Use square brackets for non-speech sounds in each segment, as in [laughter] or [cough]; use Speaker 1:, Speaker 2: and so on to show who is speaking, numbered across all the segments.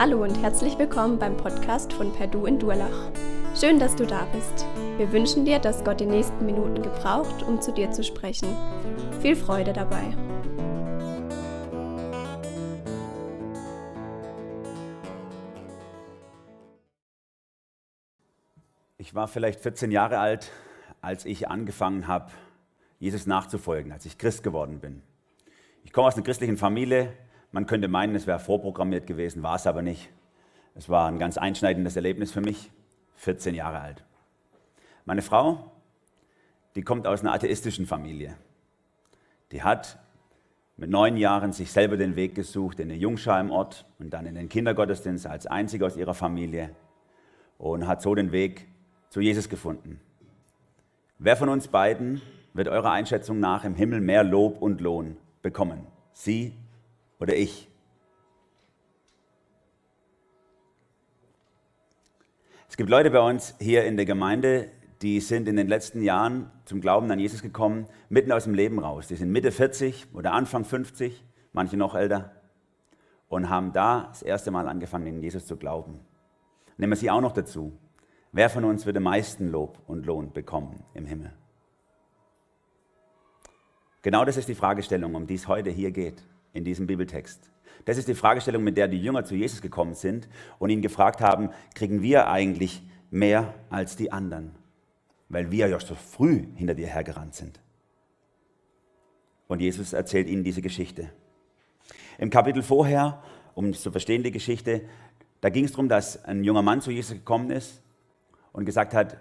Speaker 1: Hallo und herzlich willkommen beim Podcast von Perdu in Durlach. Schön, dass du da bist. Wir wünschen dir, dass Gott die nächsten Minuten gebraucht, um zu dir zu sprechen. Viel Freude dabei.
Speaker 2: Ich war vielleicht 14 Jahre alt, als ich angefangen habe, Jesus nachzufolgen, als ich Christ geworden bin. Ich komme aus einer christlichen Familie. Man könnte meinen, es wäre vorprogrammiert gewesen, war es aber nicht. Es war ein ganz einschneidendes Erlebnis für mich, 14 Jahre alt. Meine Frau, die kommt aus einer atheistischen Familie. Die hat mit neun Jahren sich selber den Weg gesucht in im Ort und dann in den Kindergottesdienst als einzige aus ihrer Familie und hat so den Weg zu Jesus gefunden. Wer von uns beiden wird eurer Einschätzung nach im Himmel mehr Lob und Lohn bekommen? Sie oder ich? Es gibt Leute bei uns hier in der Gemeinde, die sind in den letzten Jahren zum Glauben an Jesus gekommen, mitten aus dem Leben raus. Die sind Mitte 40 oder Anfang 50, manche noch älter, und haben da das erste Mal angefangen, in Jesus zu glauben. Nehmen wir sie auch noch dazu. Wer von uns wird am meisten Lob und Lohn bekommen im Himmel? Genau das ist die Fragestellung, um die es heute hier geht, in diesem Bibeltext. Das ist die Fragestellung, mit der die Jünger zu Jesus gekommen sind und ihn gefragt haben, kriegen wir eigentlich mehr als die anderen? Weil wir ja so früh hinter dir hergerannt sind. Und Jesus erzählt ihnen diese Geschichte. Im Kapitel vorher, um zu verstehen die Geschichte, da ging es darum, dass ein junger Mann zu Jesus gekommen ist und gesagt hat,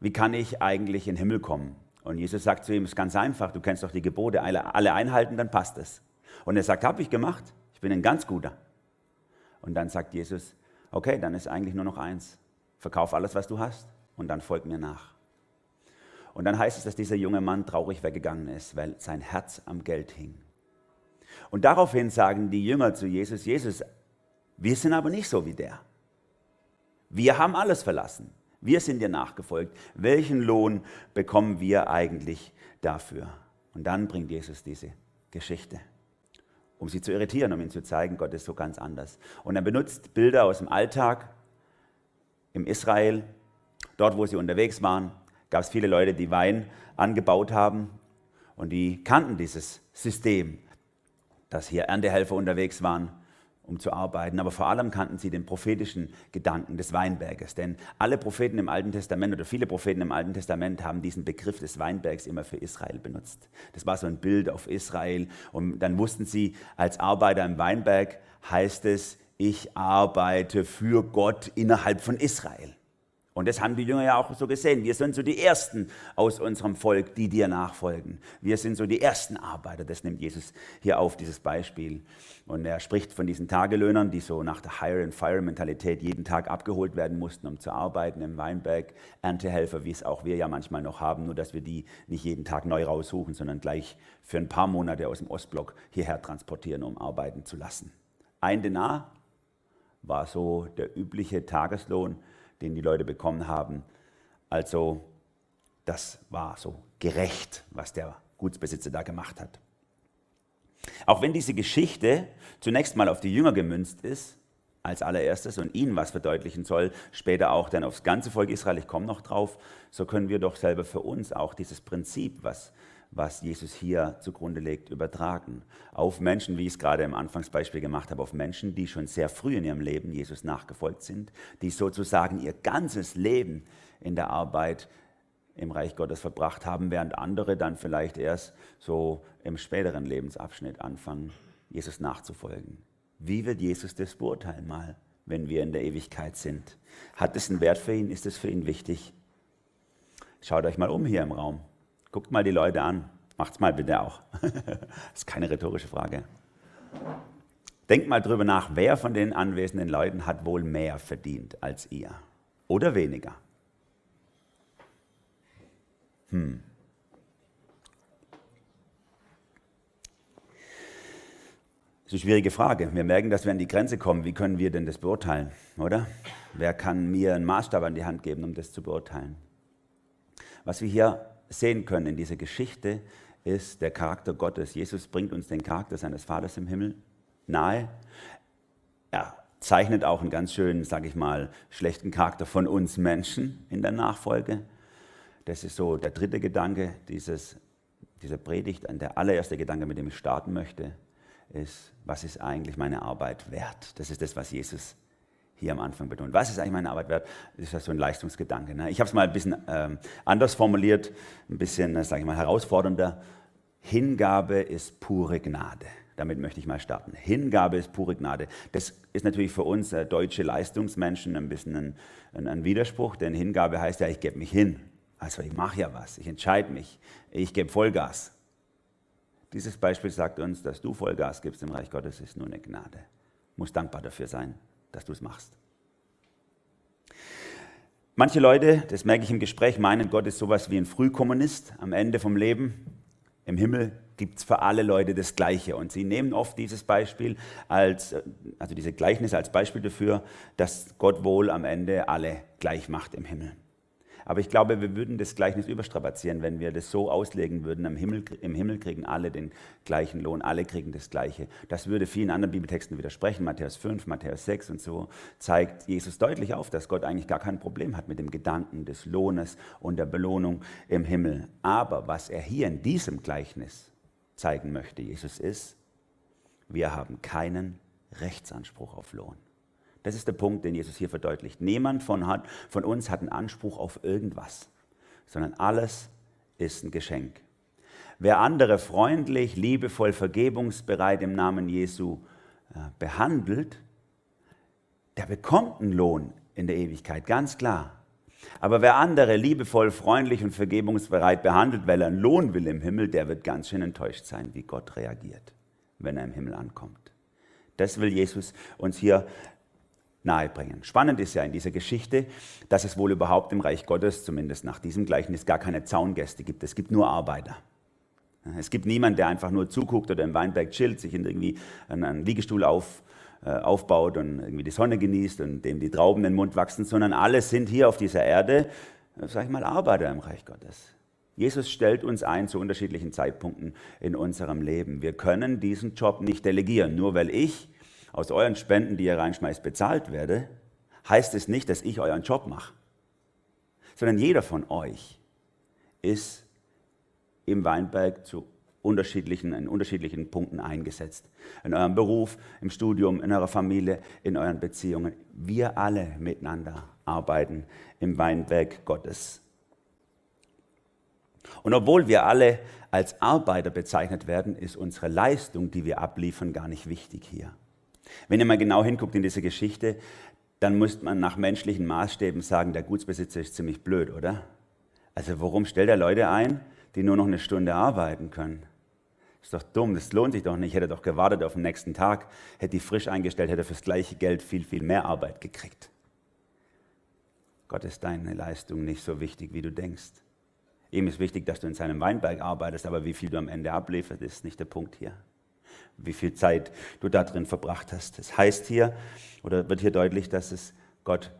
Speaker 2: wie kann ich eigentlich in den Himmel kommen? Und Jesus sagt zu ihm, es ist ganz einfach, du kennst doch die Gebote, alle, alle einhalten, dann passt es. Und er sagt, habe ich gemacht, ich bin ein ganz guter. Und dann sagt Jesus, okay, dann ist eigentlich nur noch eins, verkauf alles, was du hast und dann folg mir nach. Und dann heißt es, dass dieser junge Mann traurig weggegangen ist, weil sein Herz am Geld hing. Und daraufhin sagen die Jünger zu Jesus, Jesus, wir sind aber nicht so wie der. Wir haben alles verlassen. Wir sind dir nachgefolgt. Welchen Lohn bekommen wir eigentlich dafür? Und dann bringt Jesus diese Geschichte, um sie zu irritieren, um ihnen zu zeigen, Gott ist so ganz anders. Und er benutzt Bilder aus dem Alltag im Israel. Dort, wo sie unterwegs waren, gab es viele Leute, die Wein angebaut haben und die kannten dieses System, dass hier Erntehelfer unterwegs waren um zu arbeiten, aber vor allem kannten sie den prophetischen Gedanken des Weinberges. Denn alle Propheten im Alten Testament oder viele Propheten im Alten Testament haben diesen Begriff des Weinbergs immer für Israel benutzt. Das war so ein Bild auf Israel. Und dann wussten sie, als Arbeiter im Weinberg heißt es, ich arbeite für Gott innerhalb von Israel. Und das haben die Jünger ja auch so gesehen. Wir sind so die Ersten aus unserem Volk, die dir nachfolgen. Wir sind so die ersten Arbeiter. Das nimmt Jesus hier auf, dieses Beispiel. Und er spricht von diesen Tagelöhnern, die so nach der Hire-and-Fire-Mentalität jeden Tag abgeholt werden mussten, um zu arbeiten im Weinberg. Erntehelfer, wie es auch wir ja manchmal noch haben, nur dass wir die nicht jeden Tag neu raussuchen, sondern gleich für ein paar Monate aus dem Ostblock hierher transportieren, um arbeiten zu lassen. Ein Denar war so der übliche Tageslohn den die Leute bekommen haben. Also das war so gerecht, was der Gutsbesitzer da gemacht hat. Auch wenn diese Geschichte zunächst mal auf die Jünger gemünzt ist, als allererstes und ihnen was verdeutlichen soll, später auch dann aufs ganze Volk Israel, ich komme noch drauf, so können wir doch selber für uns auch dieses Prinzip, was was Jesus hier zugrunde legt, übertragen. Auf Menschen, wie ich es gerade im Anfangsbeispiel gemacht habe, auf Menschen, die schon sehr früh in ihrem Leben Jesus nachgefolgt sind, die sozusagen ihr ganzes Leben in der Arbeit im Reich Gottes verbracht haben, während andere dann vielleicht erst so im späteren Lebensabschnitt anfangen, Jesus nachzufolgen. Wie wird Jesus das beurteilen mal, wenn wir in der Ewigkeit sind? Hat es einen Wert für ihn? Ist es für ihn wichtig? Schaut euch mal um hier im Raum. Guckt mal die Leute an. Macht's mal bitte auch. [laughs] das ist keine rhetorische Frage. Denkt mal drüber nach, wer von den anwesenden Leuten hat wohl mehr verdient als ihr? Oder weniger? Hm. Das ist eine schwierige Frage. Wir merken, dass wir an die Grenze kommen. Wie können wir denn das beurteilen, oder? Wer kann mir einen Maßstab an die Hand geben, um das zu beurteilen? Was wir hier sehen können in dieser Geschichte, ist der Charakter Gottes. Jesus bringt uns den Charakter seines Vaters im Himmel nahe. Er zeichnet auch einen ganz schönen, sage ich mal, schlechten Charakter von uns Menschen in der Nachfolge. Das ist so der dritte Gedanke dieses, dieser Predigt. Der allererste Gedanke, mit dem ich starten möchte, ist, was ist eigentlich meine Arbeit wert? Das ist das, was Jesus hier am Anfang betont. Was ist eigentlich meine Arbeit wert? Das ist ja so ein Leistungsgedanke. Ne? Ich habe es mal ein bisschen ähm, anders formuliert, ein bisschen, äh, sage ich mal, herausfordernder. Hingabe ist pure Gnade. Damit möchte ich mal starten. Hingabe ist pure Gnade. Das ist natürlich für uns äh, deutsche Leistungsmenschen ein bisschen ein, ein, ein Widerspruch, denn Hingabe heißt ja, ich gebe mich hin. Also ich mache ja was, ich entscheide mich, ich gebe Vollgas. Dieses Beispiel sagt uns, dass du Vollgas gibst im Reich Gottes, ist nur eine Gnade. Du musst dankbar dafür sein, dass du es machst. Manche Leute, das merke ich im Gespräch, meinen, Gott ist sowas wie ein Frühkommunist am Ende vom Leben. Im Himmel gibt es für alle Leute das Gleiche. Und sie nehmen oft dieses Beispiel als, also diese Gleichnisse als Beispiel dafür, dass Gott wohl am Ende alle gleich macht im Himmel. Aber ich glaube, wir würden das Gleichnis überstrapazieren, wenn wir das so auslegen würden, im Himmel, im Himmel kriegen alle den gleichen Lohn, alle kriegen das Gleiche. Das würde vielen anderen Bibeltexten widersprechen. Matthäus 5, Matthäus 6 und so zeigt Jesus deutlich auf, dass Gott eigentlich gar kein Problem hat mit dem Gedanken des Lohnes und der Belohnung im Himmel. Aber was er hier in diesem Gleichnis zeigen möchte, Jesus ist, wir haben keinen Rechtsanspruch auf Lohn. Das ist der Punkt, den Jesus hier verdeutlicht. Niemand von, hat, von uns hat einen Anspruch auf irgendwas, sondern alles ist ein Geschenk. Wer andere freundlich, liebevoll, vergebungsbereit im Namen Jesu äh, behandelt, der bekommt einen Lohn in der Ewigkeit, ganz klar. Aber wer andere liebevoll, freundlich und vergebungsbereit behandelt, weil er einen Lohn will im Himmel, der wird ganz schön enttäuscht sein, wie Gott reagiert, wenn er im Himmel ankommt. Das will Jesus uns hier nahebringen. Spannend ist ja in dieser Geschichte, dass es wohl überhaupt im Reich Gottes, zumindest nach diesem Gleichnis, gar keine Zaungäste gibt. Es gibt nur Arbeiter. Es gibt niemanden, der einfach nur zuguckt oder im Weinberg chillt, sich in irgendwie einen Liegestuhl auf, äh, aufbaut und irgendwie die Sonne genießt und dem die Trauben in den Mund wachsen, sondern alle sind hier auf dieser Erde, äh, sag ich mal, Arbeiter im Reich Gottes. Jesus stellt uns ein zu unterschiedlichen Zeitpunkten in unserem Leben. Wir können diesen Job nicht delegieren, nur weil ich aus euren Spenden, die ihr reinschmeißt, bezahlt werde, heißt es nicht, dass ich euren Job mache, sondern jeder von euch ist im Weinberg zu unterschiedlichen, in unterschiedlichen Punkten eingesetzt. In eurem Beruf, im Studium, in eurer Familie, in euren Beziehungen. Wir alle miteinander arbeiten im Weinberg Gottes. Und obwohl wir alle als Arbeiter bezeichnet werden, ist unsere Leistung, die wir abliefern, gar nicht wichtig hier. Wenn ihr mal genau hinguckt in diese Geschichte, dann muss man nach menschlichen Maßstäben sagen, der Gutsbesitzer ist ziemlich blöd, oder? Also warum stellt er Leute ein, die nur noch eine Stunde arbeiten können? Ist doch dumm, das lohnt sich doch nicht. Hätte doch gewartet auf den nächsten Tag, hätte die frisch eingestellt, hätte fürs gleiche Geld viel, viel mehr Arbeit gekriegt. Gott ist deine Leistung nicht so wichtig, wie du denkst. Ihm ist wichtig, dass du in seinem Weinberg arbeitest, aber wie viel du am Ende ablieferst, ist nicht der Punkt hier wie viel Zeit du da drin verbracht hast. Das heißt hier, oder wird hier deutlich, dass es Gott,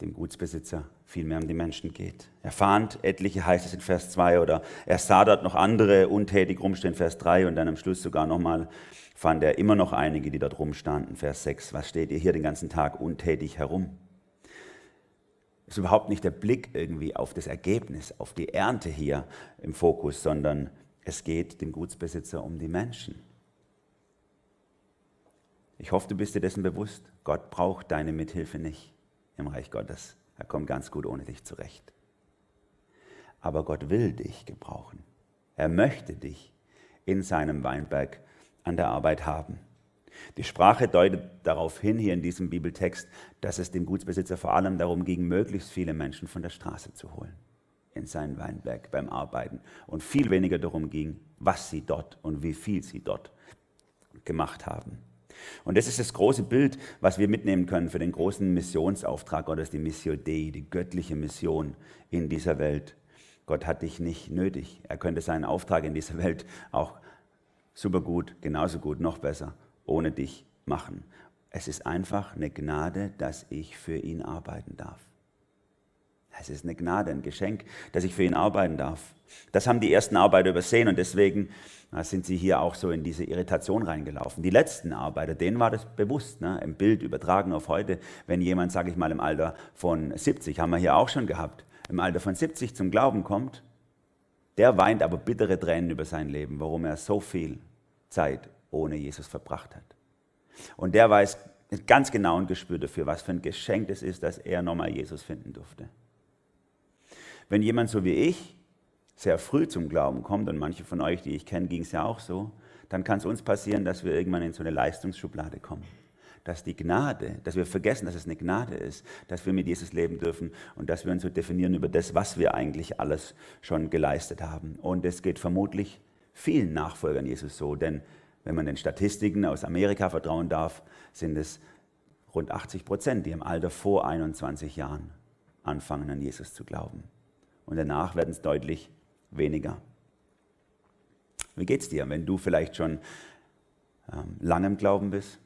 Speaker 2: dem Gutsbesitzer, viel mehr um die Menschen geht. Er fahnd etliche, heißt es in Vers 2, oder er sah dort noch andere untätig rumstehen, Vers 3, und dann am Schluss sogar nochmal fand er immer noch einige, die dort rumstanden, Vers 6. Was steht ihr hier den ganzen Tag untätig herum? ist überhaupt nicht der Blick irgendwie auf das Ergebnis, auf die Ernte hier im Fokus, sondern es geht dem Gutsbesitzer um die Menschen. Ich hoffe, du bist dir dessen bewusst. Gott braucht deine Mithilfe nicht im Reich Gottes. Er kommt ganz gut ohne dich zurecht. Aber Gott will dich gebrauchen. Er möchte dich in seinem Weinberg an der Arbeit haben. Die Sprache deutet darauf hin, hier in diesem Bibeltext, dass es dem Gutsbesitzer vor allem darum ging, möglichst viele Menschen von der Straße zu holen in seinen Weinberg beim Arbeiten und viel weniger darum ging, was sie dort und wie viel sie dort gemacht haben. Und das ist das große Bild, was wir mitnehmen können für den großen Missionsauftrag Gottes, die Missio Dei, die göttliche Mission in dieser Welt. Gott hat dich nicht nötig. Er könnte seinen Auftrag in dieser Welt auch super gut, genauso gut, noch besser, ohne dich machen. Es ist einfach eine Gnade, dass ich für ihn arbeiten darf. Es ist eine Gnade, ein Geschenk, dass ich für ihn arbeiten darf. Das haben die ersten Arbeiter übersehen und deswegen sind sie hier auch so in diese Irritation reingelaufen. Die letzten Arbeiter, denen war das bewusst, ne? im Bild übertragen auf heute, wenn jemand, sage ich mal, im Alter von 70, haben wir hier auch schon gehabt, im Alter von 70 zum Glauben kommt, der weint aber bittere Tränen über sein Leben, warum er so viel Zeit ohne Jesus verbracht hat. Und der weiß ganz genau ein Gespür dafür, was für ein Geschenk es ist, dass er nochmal Jesus finden durfte. Wenn jemand so wie ich sehr früh zum Glauben kommt, und manche von euch, die ich kenne, ging es ja auch so, dann kann es uns passieren, dass wir irgendwann in so eine Leistungsschublade kommen. Dass die Gnade, dass wir vergessen, dass es eine Gnade ist, dass wir mit Jesus leben dürfen und dass wir uns so definieren über das, was wir eigentlich alles schon geleistet haben. Und es geht vermutlich vielen Nachfolgern Jesus so, denn wenn man den Statistiken aus Amerika vertrauen darf, sind es rund 80 Prozent, die im Alter vor 21 Jahren anfangen, an Jesus zu glauben. Und danach werden es deutlich weniger. Wie geht es dir, wenn du vielleicht schon ähm, lange im Glauben bist?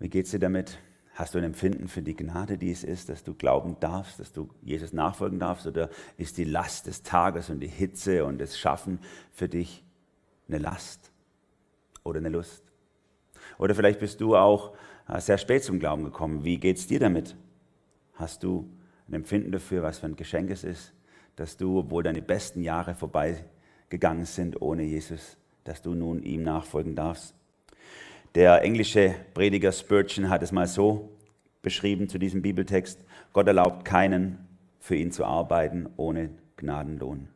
Speaker 2: Wie geht es dir damit? Hast du ein Empfinden für die Gnade, die es ist, dass du glauben darfst, dass du Jesus nachfolgen darfst? Oder ist die Last des Tages und die Hitze und das Schaffen für dich eine Last oder eine Lust? Oder vielleicht bist du auch äh, sehr spät zum Glauben gekommen. Wie geht es dir damit? Hast du ein Empfinden dafür, was für ein Geschenk es ist, dass du, obwohl deine besten Jahre vorbeigegangen sind ohne Jesus, dass du nun ihm nachfolgen darfst. Der englische Prediger Spurgeon hat es mal so beschrieben zu diesem Bibeltext, Gott erlaubt keinen, für ihn zu arbeiten ohne Gnadenlohn,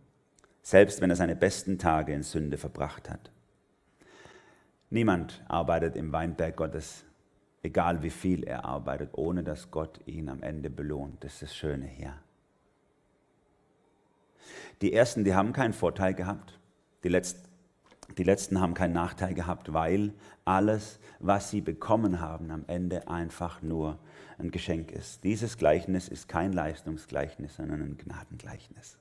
Speaker 2: selbst wenn er seine besten Tage in Sünde verbracht hat. Niemand arbeitet im Weinberg Gottes, egal wie viel er arbeitet, ohne dass Gott ihn am Ende belohnt. Das ist das Schöne hier. Die Ersten, die haben keinen Vorteil gehabt. Die Letzten, die Letzten haben keinen Nachteil gehabt, weil alles, was sie bekommen haben, am Ende einfach nur ein Geschenk ist. Dieses Gleichnis ist kein Leistungsgleichnis, sondern ein Gnadengleichnis.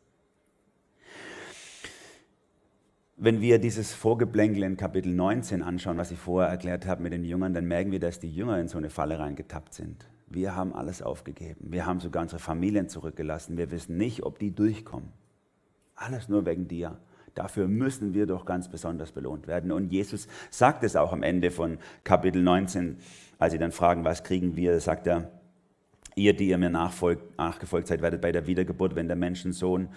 Speaker 2: Wenn wir dieses Vorgeblänkel in Kapitel 19 anschauen, was ich vorher erklärt habe mit den Jüngern, dann merken wir, dass die Jünger in so eine Falle reingetappt sind. Wir haben alles aufgegeben. Wir haben sogar unsere Familien zurückgelassen. Wir wissen nicht, ob die durchkommen. Alles nur wegen dir. Dafür müssen wir doch ganz besonders belohnt werden. Und Jesus sagt es auch am Ende von Kapitel 19, als sie dann fragen, was kriegen wir, sagt er, ihr, die ihr mir nachgefolgt seid, werdet bei der Wiedergeburt, wenn der Menschensohn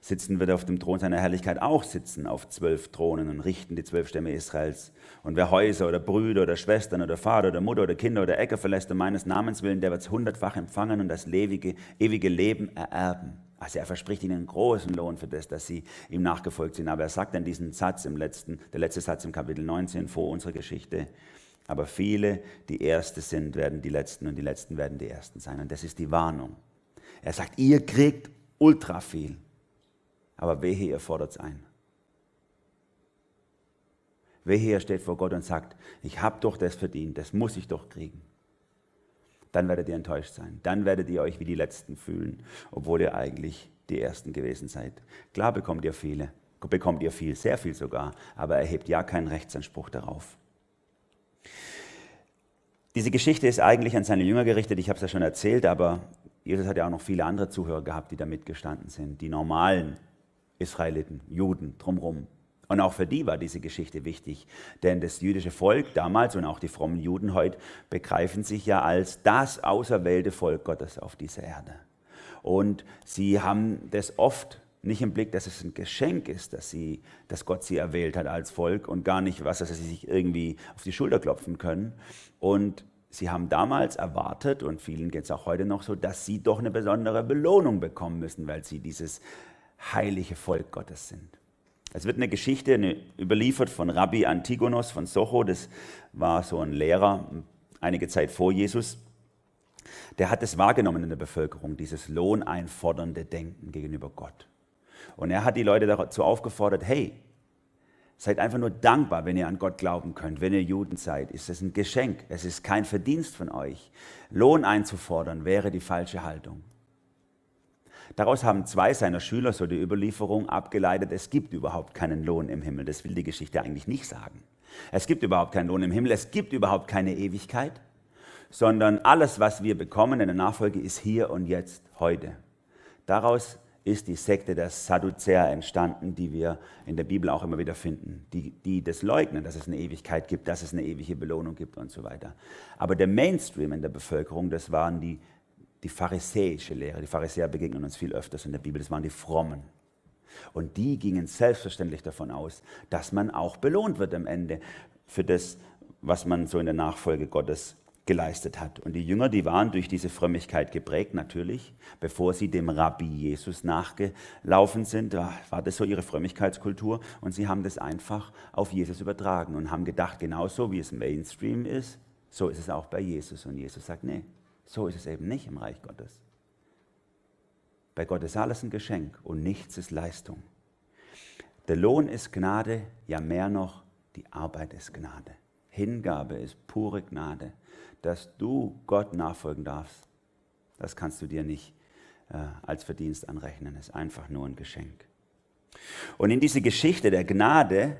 Speaker 2: sitzen wird auf dem Thron seiner Herrlichkeit auch sitzen auf zwölf Thronen und richten die zwölf Stämme Israels. Und wer Häuser oder Brüder oder Schwestern oder Vater oder Mutter oder Kinder oder Äcker verlässt um meines Namens willen, der wird es hundertfach empfangen und das ewige, ewige Leben ererben. Also er verspricht ihnen einen großen Lohn für das, dass sie ihm nachgefolgt sind. Aber er sagt dann diesen Satz im letzten, der letzte Satz im Kapitel 19 vor unserer Geschichte. Aber viele, die Erste sind, werden die Letzten und die Letzten werden die Ersten sein. Und das ist die Warnung. Er sagt, ihr kriegt ultra viel. Aber wehe, ihr fordert es ein. Wehe, ihr steht vor Gott und sagt, ich habe doch das verdient, das muss ich doch kriegen dann werdet ihr enttäuscht sein. Dann werdet ihr euch wie die Letzten fühlen, obwohl ihr eigentlich die Ersten gewesen seid. Klar bekommt ihr viele, bekommt ihr viel, sehr viel sogar, aber erhebt ja keinen Rechtsanspruch darauf. Diese Geschichte ist eigentlich an seine Jünger gerichtet, ich habe es ja schon erzählt, aber Jesus hat ja auch noch viele andere Zuhörer gehabt, die da mitgestanden sind, die normalen Israeliten, Juden drumherum. Und auch für die war diese Geschichte wichtig, denn das jüdische Volk damals und auch die frommen Juden heute begreifen sich ja als das auserwählte Volk Gottes auf dieser Erde. Und sie haben das oft nicht im Blick, dass es ein Geschenk ist, dass, sie, dass Gott sie erwählt hat als Volk und gar nicht was, dass sie sich irgendwie auf die Schulter klopfen können. Und sie haben damals erwartet, und vielen geht es auch heute noch so, dass sie doch eine besondere Belohnung bekommen müssen, weil sie dieses heilige Volk Gottes sind. Es wird eine Geschichte überliefert von Rabbi Antigonos von Socho, das war so ein Lehrer einige Zeit vor Jesus. Der hat es wahrgenommen in der Bevölkerung, dieses lohneinfordernde Denken gegenüber Gott. Und er hat die Leute dazu aufgefordert, hey, seid einfach nur dankbar, wenn ihr an Gott glauben könnt, wenn ihr Juden seid. Ist es ein Geschenk, es ist kein Verdienst von euch. Lohn einzufordern wäre die falsche Haltung. Daraus haben zwei seiner Schüler so die Überlieferung abgeleitet, es gibt überhaupt keinen Lohn im Himmel. Das will die Geschichte eigentlich nicht sagen. Es gibt überhaupt keinen Lohn im Himmel, es gibt überhaupt keine Ewigkeit. sondern alles, was wir bekommen in der Nachfolge, ist hier und jetzt, heute. Daraus ist die Sekte der Sadduzäer entstanden, die wir in der Bibel auch immer wieder finden, die, die das leugnen, dass es eine Ewigkeit gibt, dass es eine ewige Belohnung gibt und so weiter. Aber der Mainstream in der Bevölkerung, das waren die, die pharisäische Lehre. Die Pharisäer begegnen uns viel öfters in der Bibel, das waren die Frommen. Und die gingen selbstverständlich davon aus, dass man auch belohnt wird am Ende für das, was man so in der Nachfolge Gottes geleistet hat. Und die Jünger, die waren durch diese Frömmigkeit geprägt, natürlich. Bevor sie dem Rabbi Jesus nachgelaufen sind, war das so ihre Frömmigkeitskultur. Und sie haben das einfach auf Jesus übertragen und haben gedacht, genauso wie es Mainstream ist, so ist es auch bei Jesus. Und Jesus sagt, nee, so ist es eben nicht im Reich Gottes. Bei Gott ist alles ein Geschenk und nichts ist Leistung. Der Lohn ist Gnade, ja mehr noch, die Arbeit ist Gnade. Hingabe ist pure Gnade. Dass du Gott nachfolgen darfst, das kannst du dir nicht äh, als Verdienst anrechnen. Es ist einfach nur ein Geschenk. Und in diese Geschichte der Gnade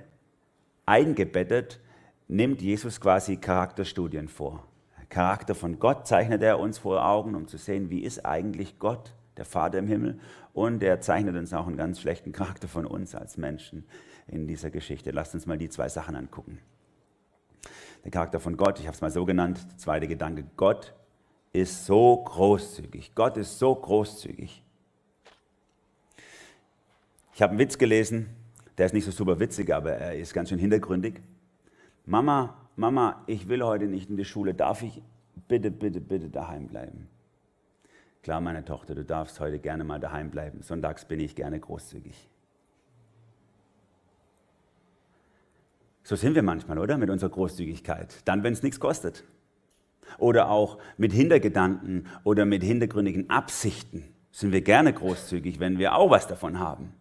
Speaker 2: eingebettet, nimmt Jesus quasi Charakterstudien vor. Charakter von Gott zeichnet er uns vor Augen, um zu sehen, wie ist eigentlich Gott der Vater im Himmel. Und er zeichnet uns auch einen ganz schlechten Charakter von uns als Menschen in dieser Geschichte. Lasst uns mal die zwei Sachen angucken. Der Charakter von Gott, ich habe es mal so genannt, der zweite Gedanke, Gott ist so großzügig. Gott ist so großzügig. Ich habe einen Witz gelesen, der ist nicht so super witzig, aber er ist ganz schön hintergründig. Mama, Mama, ich will heute nicht in die Schule, darf ich bitte, bitte, bitte daheim bleiben? Klar, meine Tochter, du darfst heute gerne mal daheim bleiben. Sonntags bin ich gerne großzügig. So sind wir manchmal, oder? Mit unserer Großzügigkeit. Dann, wenn es nichts kostet. Oder auch mit Hintergedanken oder mit hintergründigen Absichten sind wir gerne großzügig, wenn wir auch was davon haben.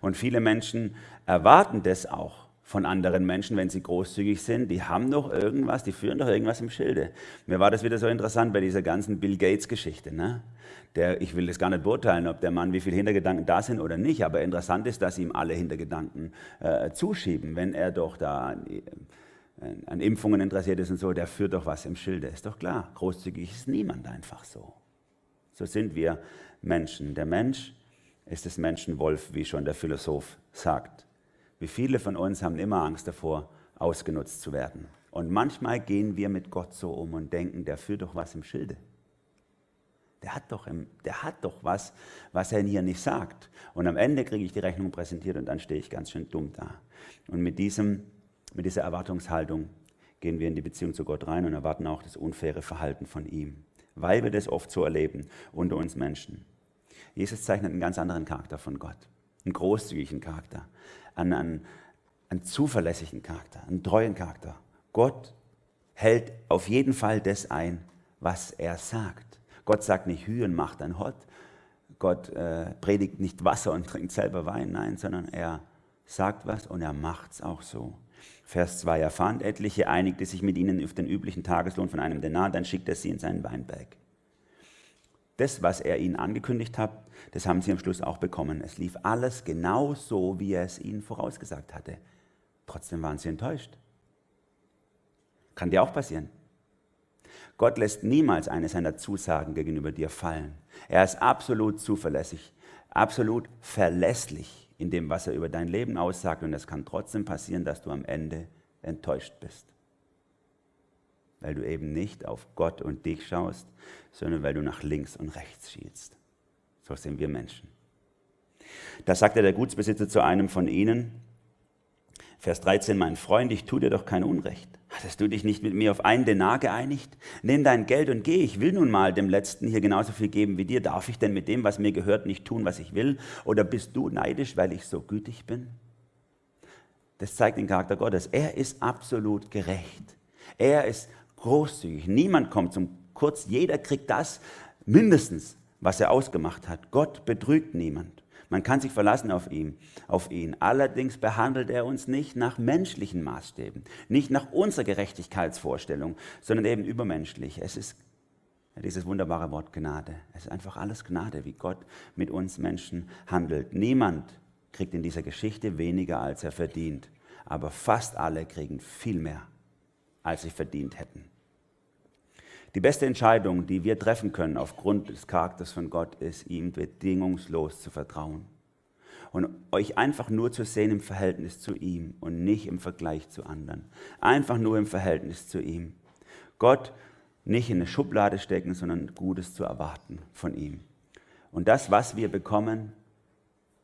Speaker 2: Und viele Menschen erwarten das auch von anderen Menschen, wenn sie großzügig sind, die haben doch irgendwas, die führen doch irgendwas im Schilde. Mir war das wieder so interessant bei dieser ganzen Bill Gates-Geschichte. Ne? ich will das gar nicht beurteilen, ob der Mann, wie viele Hintergedanken da sind oder nicht, aber interessant ist, dass ihm alle Hintergedanken äh, zuschieben, wenn er doch da an, äh, an Impfungen interessiert ist und so, der führt doch was im Schilde. Ist doch klar, großzügig ist niemand einfach so. So sind wir Menschen. Der Mensch ist des Menschen Wolf, wie schon der Philosoph sagt. Wie viele von uns haben immer Angst davor, ausgenutzt zu werden. Und manchmal gehen wir mit Gott so um und denken, der führt doch was im Schilde. Der hat doch, im, der hat doch was, was er hier nicht sagt. Und am Ende kriege ich die Rechnung präsentiert und dann stehe ich ganz schön dumm da. Und mit, diesem, mit dieser Erwartungshaltung gehen wir in die Beziehung zu Gott rein und erwarten auch das unfaire Verhalten von ihm, weil wir das oft so erleben unter uns Menschen. Jesus zeichnet einen ganz anderen Charakter von Gott, einen großzügigen Charakter, an einen, einen zuverlässigen Charakter, einen treuen Charakter. Gott hält auf jeden Fall das ein, was er sagt. Gott sagt nicht, Hühen macht ein Hott. Gott äh, predigt nicht Wasser und [laughs] trinkt selber Wein, nein, sondern er sagt was und er macht es auch so. Vers 2, er fand etliche, einigte sich mit ihnen auf den üblichen Tageslohn von einem Denar, dann schickt er sie in seinen Weinberg. Das, was er ihnen angekündigt hat, das haben sie am Schluss auch bekommen. Es lief alles genau so, wie er es ihnen vorausgesagt hatte. Trotzdem waren sie enttäuscht. Kann dir auch passieren. Gott lässt niemals eine seiner Zusagen gegenüber dir fallen. Er ist absolut zuverlässig, absolut verlässlich in dem, was er über dein Leben aussagt. Und es kann trotzdem passieren, dass du am Ende enttäuscht bist weil du eben nicht auf Gott und dich schaust, sondern weil du nach links und rechts schielst. So sind wir Menschen. Da sagte der Gutsbesitzer zu einem von ihnen, Vers 13, mein Freund, ich tue dir doch kein Unrecht. Hattest du dich nicht mit mir auf einen Denar geeinigt? Nimm dein Geld und geh. Ich will nun mal dem Letzten hier genauso viel geben wie dir. Darf ich denn mit dem, was mir gehört, nicht tun, was ich will? Oder bist du neidisch, weil ich so gütig bin? Das zeigt den Charakter Gottes. Er ist absolut gerecht. Er ist großzügig. Niemand kommt zum Kurz. Jeder kriegt das mindestens, was er ausgemacht hat. Gott betrügt niemand. Man kann sich verlassen auf ihn, auf ihn. Allerdings behandelt er uns nicht nach menschlichen Maßstäben, nicht nach unserer Gerechtigkeitsvorstellung, sondern eben übermenschlich. Es ist dieses wunderbare Wort Gnade. Es ist einfach alles Gnade, wie Gott mit uns Menschen handelt. Niemand kriegt in dieser Geschichte weniger, als er verdient. Aber fast alle kriegen viel mehr, als sie verdient hätten. Die beste Entscheidung, die wir treffen können aufgrund des Charakters von Gott, ist, ihm bedingungslos zu vertrauen. Und euch einfach nur zu sehen im Verhältnis zu ihm und nicht im Vergleich zu anderen. Einfach nur im Verhältnis zu ihm. Gott nicht in eine Schublade stecken, sondern Gutes zu erwarten von ihm. Und das, was wir bekommen,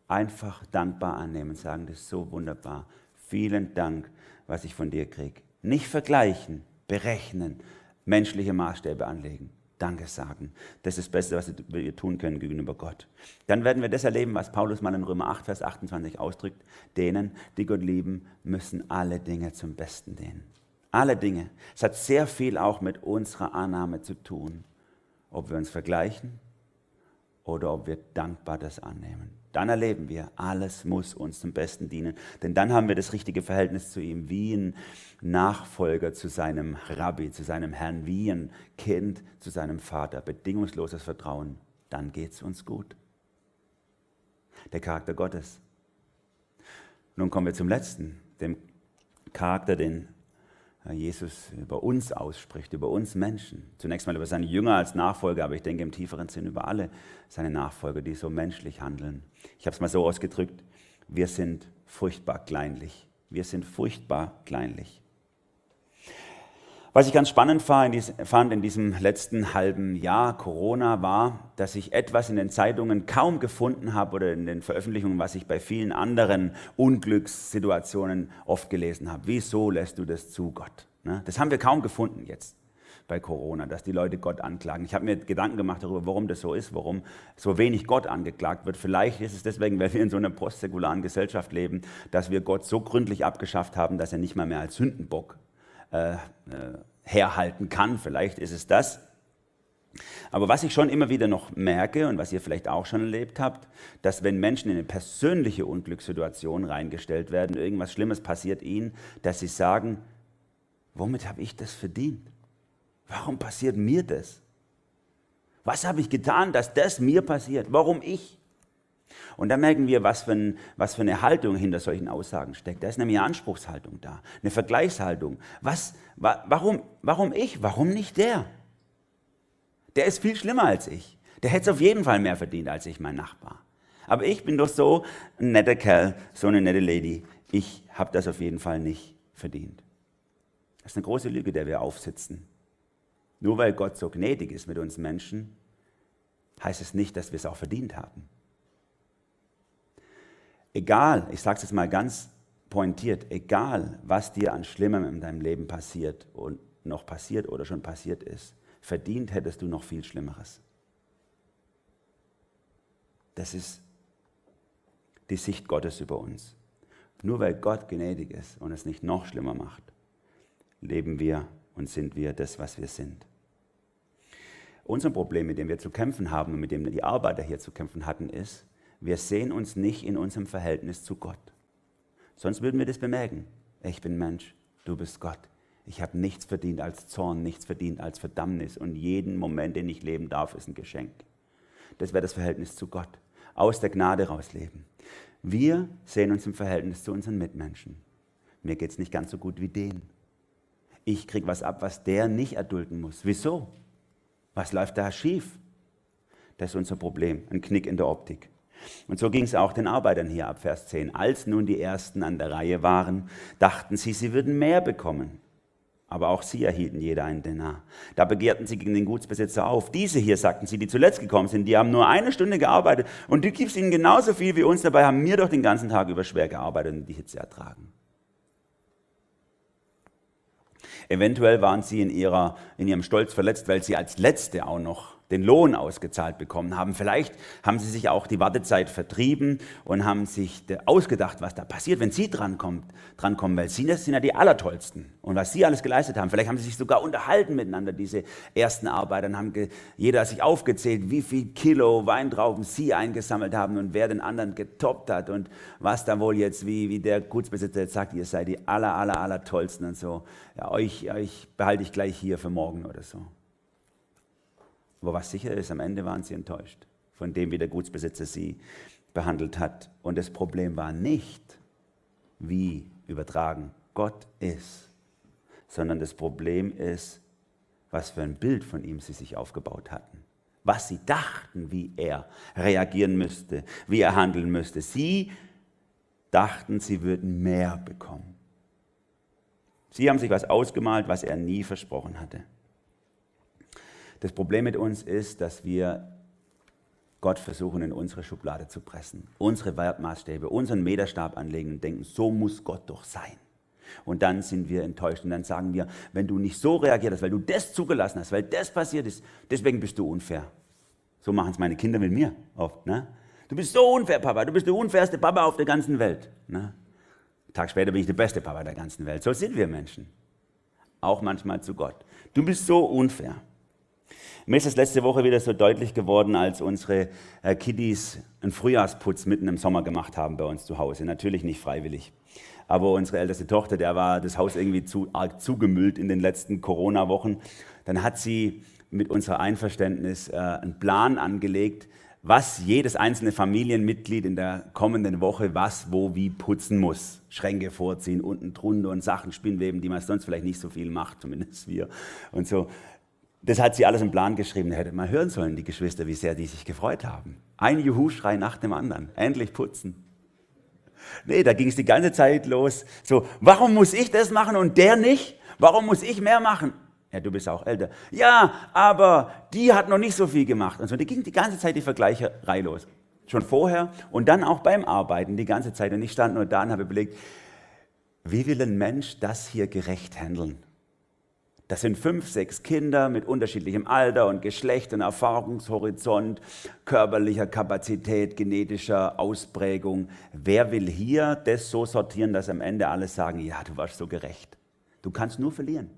Speaker 2: einfach dankbar annehmen und sagen, das ist so wunderbar. Vielen Dank, was ich von dir kriege. Nicht vergleichen, berechnen, menschliche Maßstäbe anlegen. Danke sagen. Das ist das Beste, was wir tun können gegenüber Gott. Dann werden wir das erleben, was Paulus mal in Römer 8, Vers 28 ausdrückt. Denen, die Gott lieben, müssen alle Dinge zum Besten dienen. Alle Dinge. Es hat sehr viel auch mit unserer Annahme zu tun. Ob wir uns vergleichen oder ob wir dankbar das annehmen. Dann erleben wir, alles muss uns zum Besten dienen. Denn dann haben wir das richtige Verhältnis zu ihm, wie ein Nachfolger zu seinem Rabbi, zu seinem Herrn, wie ein Kind zu seinem Vater. Bedingungsloses Vertrauen. Dann geht es uns gut. Der Charakter Gottes. Nun kommen wir zum letzten, dem Charakter, den Jesus über uns ausspricht, über uns Menschen. Zunächst mal über seine Jünger als Nachfolger, aber ich denke im tieferen Sinn über alle seine Nachfolger, die so menschlich handeln. Ich habe es mal so ausgedrückt, wir sind furchtbar kleinlich. Wir sind furchtbar kleinlich. Was ich ganz spannend fand in diesem letzten halben Jahr Corona war, dass ich etwas in den Zeitungen kaum gefunden habe oder in den Veröffentlichungen, was ich bei vielen anderen Unglückssituationen oft gelesen habe. Wieso lässt du das zu, Gott? Ne? Das haben wir kaum gefunden jetzt bei Corona, dass die Leute Gott anklagen. Ich habe mir Gedanken gemacht darüber, warum das so ist, warum so wenig Gott angeklagt wird. Vielleicht ist es deswegen, weil wir in so einer postsäkularen Gesellschaft leben, dass wir Gott so gründlich abgeschafft haben, dass er nicht mal mehr als Sündenbock äh, äh, herhalten kann. Vielleicht ist es das. Aber was ich schon immer wieder noch merke und was ihr vielleicht auch schon erlebt habt, dass wenn Menschen in eine persönliche Unglückssituation reingestellt werden, irgendwas Schlimmes passiert ihnen, dass sie sagen, womit habe ich das verdient? Warum passiert mir das? Was habe ich getan, dass das mir passiert? Warum ich? Und da merken wir, was für, ein, was für eine Haltung hinter solchen Aussagen steckt. Da ist nämlich eine Anspruchshaltung da, eine Vergleichshaltung. Was, wa, warum, warum ich? Warum nicht der? Der ist viel schlimmer als ich. Der hätte es auf jeden Fall mehr verdient als ich, mein Nachbar. Aber ich bin doch so ein netter Kerl, so eine nette Lady. Ich habe das auf jeden Fall nicht verdient. Das ist eine große Lüge, der wir aufsitzen. Nur weil Gott so gnädig ist mit uns Menschen, heißt es nicht, dass wir es auch verdient haben. Egal, ich sage es jetzt mal ganz pointiert, egal was dir an Schlimmem in deinem Leben passiert und noch passiert oder schon passiert ist, verdient hättest du noch viel Schlimmeres. Das ist die Sicht Gottes über uns. Nur weil Gott gnädig ist und es nicht noch schlimmer macht, leben wir und sind wir das, was wir sind. Unser Problem, mit dem wir zu kämpfen haben und mit dem die Arbeiter hier zu kämpfen hatten, ist, wir sehen uns nicht in unserem Verhältnis zu Gott. Sonst würden wir das bemerken. Ich bin Mensch, du bist Gott. Ich habe nichts verdient als Zorn, nichts verdient als Verdammnis und jeden Moment, den ich leben darf, ist ein Geschenk. Das wäre das Verhältnis zu Gott. Aus der Gnade rausleben. Wir sehen uns im Verhältnis zu unseren Mitmenschen. Mir geht es nicht ganz so gut wie denen. Ich kriege was ab, was der nicht erdulden muss. Wieso? Was läuft da schief? Das ist unser Problem, ein Knick in der Optik. Und so ging es auch den Arbeitern hier ab Vers 10. Als nun die Ersten an der Reihe waren, dachten sie, sie würden mehr bekommen. Aber auch sie erhielten jeder einen Denar. Da begehrten sie gegen den Gutsbesitzer auf. Diese hier, sagten sie, die zuletzt gekommen sind, die haben nur eine Stunde gearbeitet und du gibst ihnen genauso viel wie uns. Dabei haben wir doch den ganzen Tag über schwer gearbeitet und die Hitze ertragen. Eventuell waren sie in, ihrer, in ihrem Stolz verletzt, weil sie als Letzte auch noch den Lohn ausgezahlt bekommen haben. Vielleicht haben sie sich auch die Wartezeit vertrieben und haben sich ausgedacht, was da passiert, wenn sie drankommen, drankommen weil sie das sind ja die Allertollsten. Und was sie alles geleistet haben. Vielleicht haben sie sich sogar unterhalten miteinander, diese ersten Arbeiter, und haben jeder sich aufgezählt, wie viel Kilo Weintrauben sie eingesammelt haben und wer den anderen getoppt hat und was da wohl jetzt, wie, wie der Gutsbesitzer jetzt sagt, ihr seid die aller, aller, aller Tollsten und so. Ja, euch, euch behalte ich gleich hier für morgen oder so. Aber was sicher ist, am Ende waren sie enttäuscht von dem, wie der Gutsbesitzer sie behandelt hat. Und das Problem war nicht, wie übertragen Gott ist, sondern das Problem ist, was für ein Bild von ihm sie sich aufgebaut hatten, was sie dachten, wie er reagieren müsste, wie er handeln müsste. Sie dachten, sie würden mehr bekommen. Sie haben sich was ausgemalt, was er nie versprochen hatte. Das Problem mit uns ist, dass wir Gott versuchen, in unsere Schublade zu pressen, unsere Wertmaßstäbe, unseren Meterstab anlegen und denken, so muss Gott doch sein. Und dann sind wir enttäuscht und dann sagen wir, wenn du nicht so reagiert hast, weil du das zugelassen hast, weil das passiert ist, deswegen bist du unfair. So machen es meine Kinder mit mir oft. Ne? Du bist so unfair, Papa, du bist der unfairste Papa auf der ganzen Welt. Ne? Tag später bin ich der beste Papa der ganzen Welt. So sind wir Menschen. Auch manchmal zu Gott. Du bist so unfair. Mir ist es letzte Woche wieder so deutlich geworden, als unsere äh, Kiddies einen Frühjahrsputz mitten im Sommer gemacht haben bei uns zu Hause. Natürlich nicht freiwillig. Aber unsere älteste Tochter, der war das Haus irgendwie zu arg zugemüllt in den letzten Corona-Wochen. Dann hat sie mit unserer Einverständnis äh, einen Plan angelegt, was jedes einzelne Familienmitglied in der kommenden Woche was, wo, wie putzen muss. Schränke vorziehen, unten drunter und Sachen spinnweben, die man sonst vielleicht nicht so viel macht, zumindest wir. Und so. Das hat sie alles im Plan geschrieben. Da hätte man hören sollen, die Geschwister, wie sehr die sich gefreut haben. Ein Juhu-Schrei nach dem anderen. Endlich putzen. Nee, da ging es die ganze Zeit los. So, warum muss ich das machen und der nicht? Warum muss ich mehr machen? Ja, du bist auch älter. Ja, aber die hat noch nicht so viel gemacht. Und so, die ging die ganze Zeit die Vergleicherei los. Schon vorher und dann auch beim Arbeiten die ganze Zeit. Und ich stand nur da und habe überlegt, wie will ein Mensch das hier gerecht handeln? Das sind fünf, sechs Kinder mit unterschiedlichem Alter und Geschlecht und Erfahrungshorizont, körperlicher Kapazität, genetischer Ausprägung. Wer will hier das so sortieren, dass am Ende alle sagen, ja, du warst so gerecht? Du kannst nur verlieren.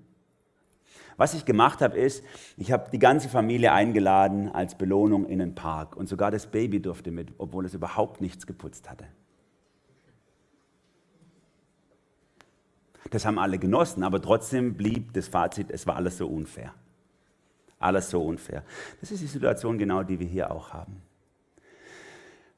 Speaker 2: Was ich gemacht habe, ist, ich habe die ganze Familie eingeladen als Belohnung in den Park und sogar das Baby durfte mit, obwohl es überhaupt nichts geputzt hatte. Das haben alle genossen, aber trotzdem blieb das Fazit, es war alles so unfair. Alles so unfair. Das ist die Situation genau, die wir hier auch haben.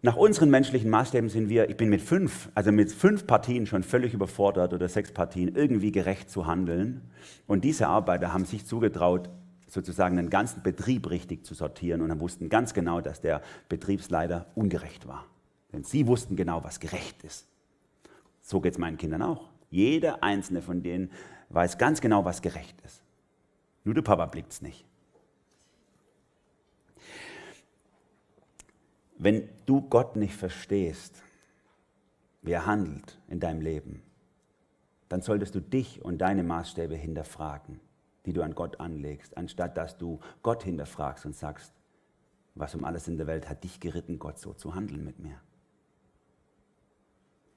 Speaker 2: Nach unseren menschlichen Maßstäben sind wir, ich bin mit fünf, also mit fünf Partien schon völlig überfordert oder sechs Partien, irgendwie gerecht zu handeln. Und diese Arbeiter haben sich zugetraut, sozusagen den ganzen Betrieb richtig zu sortieren und wussten ganz genau, dass der Betriebsleiter ungerecht war. Denn sie wussten genau, was gerecht ist. So geht es meinen Kindern auch. Jeder einzelne von denen weiß ganz genau, was gerecht ist. Nur der Papa blickt es nicht. Wenn du Gott nicht verstehst, wie er handelt in deinem Leben, dann solltest du dich und deine Maßstäbe hinterfragen, die du an Gott anlegst, anstatt dass du Gott hinterfragst und sagst, was um alles in der Welt hat dich geritten, Gott so zu handeln mit mir.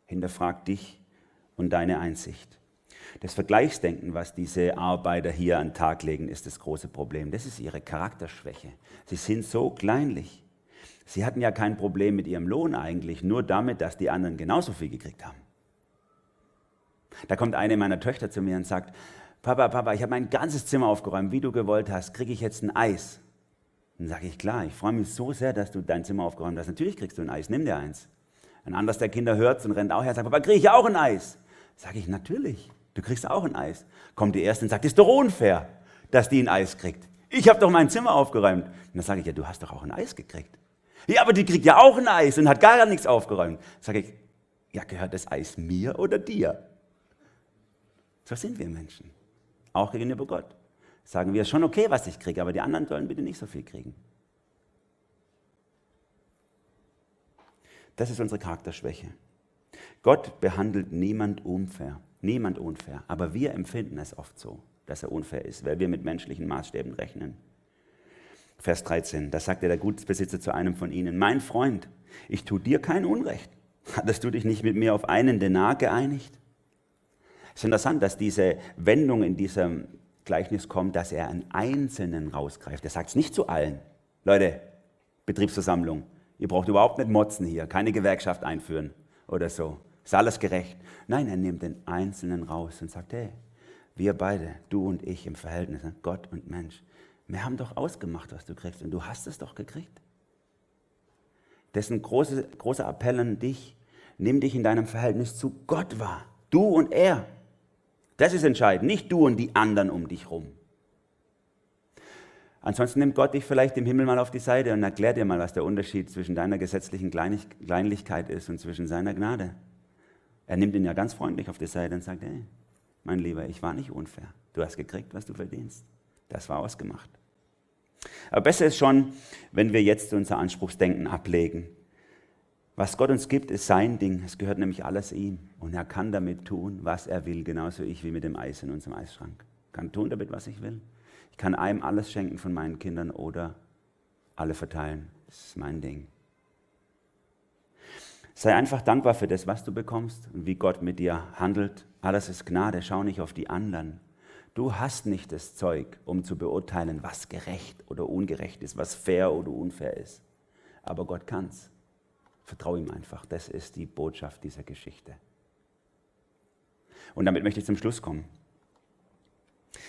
Speaker 2: Hinterfrag dich und deine Einsicht. Das Vergleichsdenken, was diese Arbeiter hier an den Tag legen, ist das große Problem. Das ist ihre Charakterschwäche. Sie sind so kleinlich. Sie hatten ja kein Problem mit ihrem Lohn eigentlich, nur damit, dass die anderen genauso viel gekriegt haben. Da kommt eine meiner Töchter zu mir und sagt, Papa, Papa, ich habe mein ganzes Zimmer aufgeräumt, wie du gewollt hast, kriege ich jetzt ein Eis? Dann sage ich, klar, ich freue mich so sehr, dass du dein Zimmer aufgeräumt hast. Natürlich kriegst du ein Eis, nimm dir eins. Ein anderes der Kinder hört es und rennt auch her und sagt, Papa, kriege ich auch ein Eis? Sage ich, natürlich, du kriegst auch ein Eis. Kommt die Erste und sagt, ist doch unfair, dass die ein Eis kriegt. Ich habe doch mein Zimmer aufgeräumt. Und dann sage ich, ja, du hast doch auch ein Eis gekriegt. Ja, aber die kriegt ja auch ein Eis und hat gar nichts aufgeräumt. Sage ich, ja, gehört das Eis mir oder dir? So sind wir Menschen. Auch gegenüber Gott. Sagen wir schon okay, was ich kriege, aber die anderen sollen bitte nicht so viel kriegen. Das ist unsere Charakterschwäche. Gott behandelt niemand unfair. Niemand unfair. Aber wir empfinden es oft so, dass er unfair ist, weil wir mit menschlichen Maßstäben rechnen. Vers 13, da sagte der Gutsbesitzer zu einem von ihnen, mein Freund, ich tue dir kein Unrecht. Hattest du dich nicht mit mir auf einen Denar geeinigt? Es ist interessant, dass diese Wendung in diesem Gleichnis kommt, dass er einen Einzelnen rausgreift. Er sagt es nicht zu allen. Leute, Betriebsversammlung, ihr braucht überhaupt nicht motzen hier, keine Gewerkschaft einführen oder so. Ist alles gerecht? Nein, er nimmt den Einzelnen raus und sagt, hey, wir beide, du und ich im Verhältnis, Gott und Mensch, wir haben doch ausgemacht, was du kriegst und du hast es doch gekriegt. Das ist ein großer, großer Appell an dich. Nimm dich in deinem Verhältnis zu Gott wahr. Du und er. Das ist entscheidend, nicht du und die anderen um dich rum. Ansonsten nimmt Gott dich vielleicht im Himmel mal auf die Seite und erklärt dir mal, was der Unterschied zwischen deiner gesetzlichen Kleinlichkeit ist und zwischen seiner Gnade. Er nimmt ihn ja ganz freundlich auf die Seite und sagt, hey, mein Lieber, ich war nicht unfair. Du hast gekriegt, was du verdienst. Das war ausgemacht. Aber besser ist schon, wenn wir jetzt unser Anspruchsdenken ablegen. Was Gott uns gibt, ist sein Ding. Es gehört nämlich alles ihm. Und er kann damit tun, was er will, genauso ich wie mit dem Eis in unserem Eisschrank. Ich kann tun damit, was ich will. Ich kann einem alles schenken von meinen Kindern oder alle verteilen. Das ist mein Ding. Sei einfach dankbar für das, was du bekommst und wie Gott mit dir handelt. Alles ist Gnade. Schau nicht auf die anderen. Du hast nicht das Zeug, um zu beurteilen, was gerecht oder ungerecht ist, was fair oder unfair ist. Aber Gott kann's. Vertraue ihm einfach. Das ist die Botschaft dieser Geschichte. Und damit möchte ich zum Schluss kommen.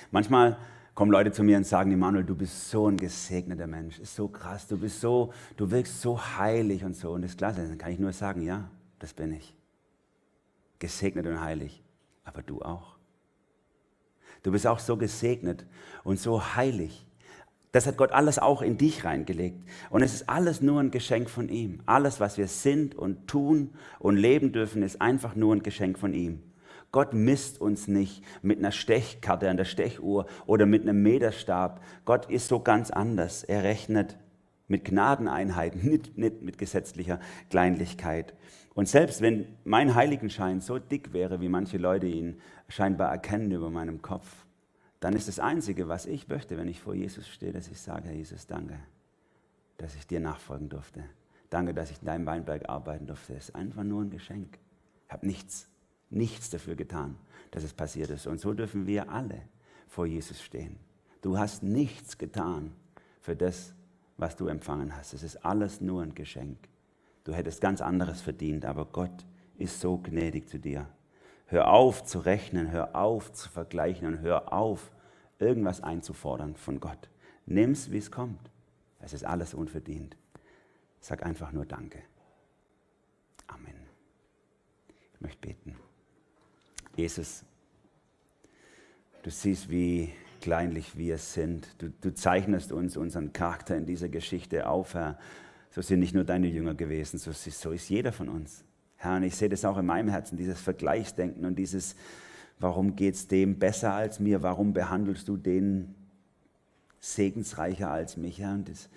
Speaker 2: Manchmal kommen Leute zu mir und sagen, Immanuel, du bist so ein gesegneter Mensch, ist so krass, du bist so, du wirkst so heilig und so. Und das ist klasse. Dann kann ich nur sagen, ja, das bin ich. Gesegnet und heilig. Aber du auch. Du bist auch so gesegnet und so heilig. Das hat Gott alles auch in dich reingelegt. Und es ist alles nur ein Geschenk von ihm. Alles, was wir sind und tun und leben dürfen, ist einfach nur ein Geschenk von ihm. Gott misst uns nicht mit einer Stechkarte an der Stechuhr oder mit einem Meterstab. Gott ist so ganz anders. Er rechnet mit Gnadeneinheiten, [laughs] nicht, nicht mit gesetzlicher Kleinlichkeit. Und selbst wenn mein Heiligenschein so dick wäre, wie manche Leute ihn scheinbar erkennen über meinem Kopf, dann ist das Einzige, was ich möchte, wenn ich vor Jesus stehe, dass ich sage, Herr Jesus, danke, dass ich dir nachfolgen durfte. Danke, dass ich in deinem Weinberg arbeiten durfte. Es ist einfach nur ein Geschenk. Ich habe nichts nichts dafür getan, dass es passiert ist. Und so dürfen wir alle vor Jesus stehen. Du hast nichts getan für das, was du empfangen hast. Es ist alles nur ein Geschenk. Du hättest ganz anderes verdient, aber Gott ist so gnädig zu dir. Hör auf zu rechnen, hör auf zu vergleichen und hör auf, irgendwas einzufordern von Gott. Nimm's, wie es kommt. Es ist alles unverdient. Sag einfach nur Danke. Amen. Ich möchte beten. Jesus, du siehst, wie kleinlich wir sind. Du, du, zeichnest uns unseren Charakter in dieser Geschichte auf, Herr. So sind nicht nur deine Jünger gewesen, so, so ist jeder von uns. Herr, und ich sehe das auch in meinem Herzen, dieses Vergleichsdenken und dieses, warum geht es dem besser als mir? Warum behandelst du den segensreicher als mich? Herr, und das,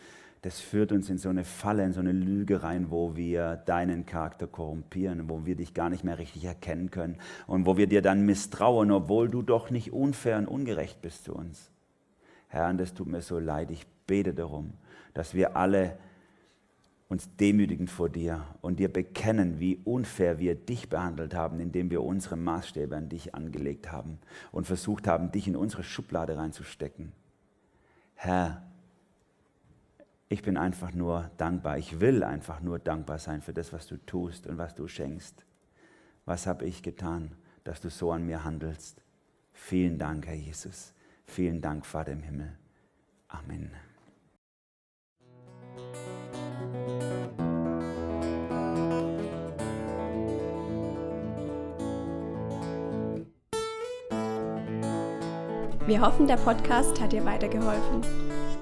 Speaker 2: das führt uns in so eine Falle, in so eine Lüge rein, wo wir deinen Charakter korrumpieren, wo wir dich gar nicht mehr richtig erkennen können und wo wir dir dann misstrauen, obwohl du doch nicht unfair und ungerecht bist zu uns. Herr, und das tut mir so leid. Ich bete darum, dass wir alle uns demütigen vor dir und dir bekennen, wie unfair wir dich behandelt haben, indem wir unsere Maßstäbe an dich angelegt haben und versucht haben, dich in unsere Schublade reinzustecken. Herr, ich bin einfach nur dankbar. Ich will einfach nur dankbar sein für das, was du tust und was du schenkst. Was habe ich getan, dass du so an mir handelst? Vielen Dank, Herr Jesus. Vielen Dank, Vater im Himmel. Amen.
Speaker 1: Wir hoffen, der Podcast hat dir weitergeholfen.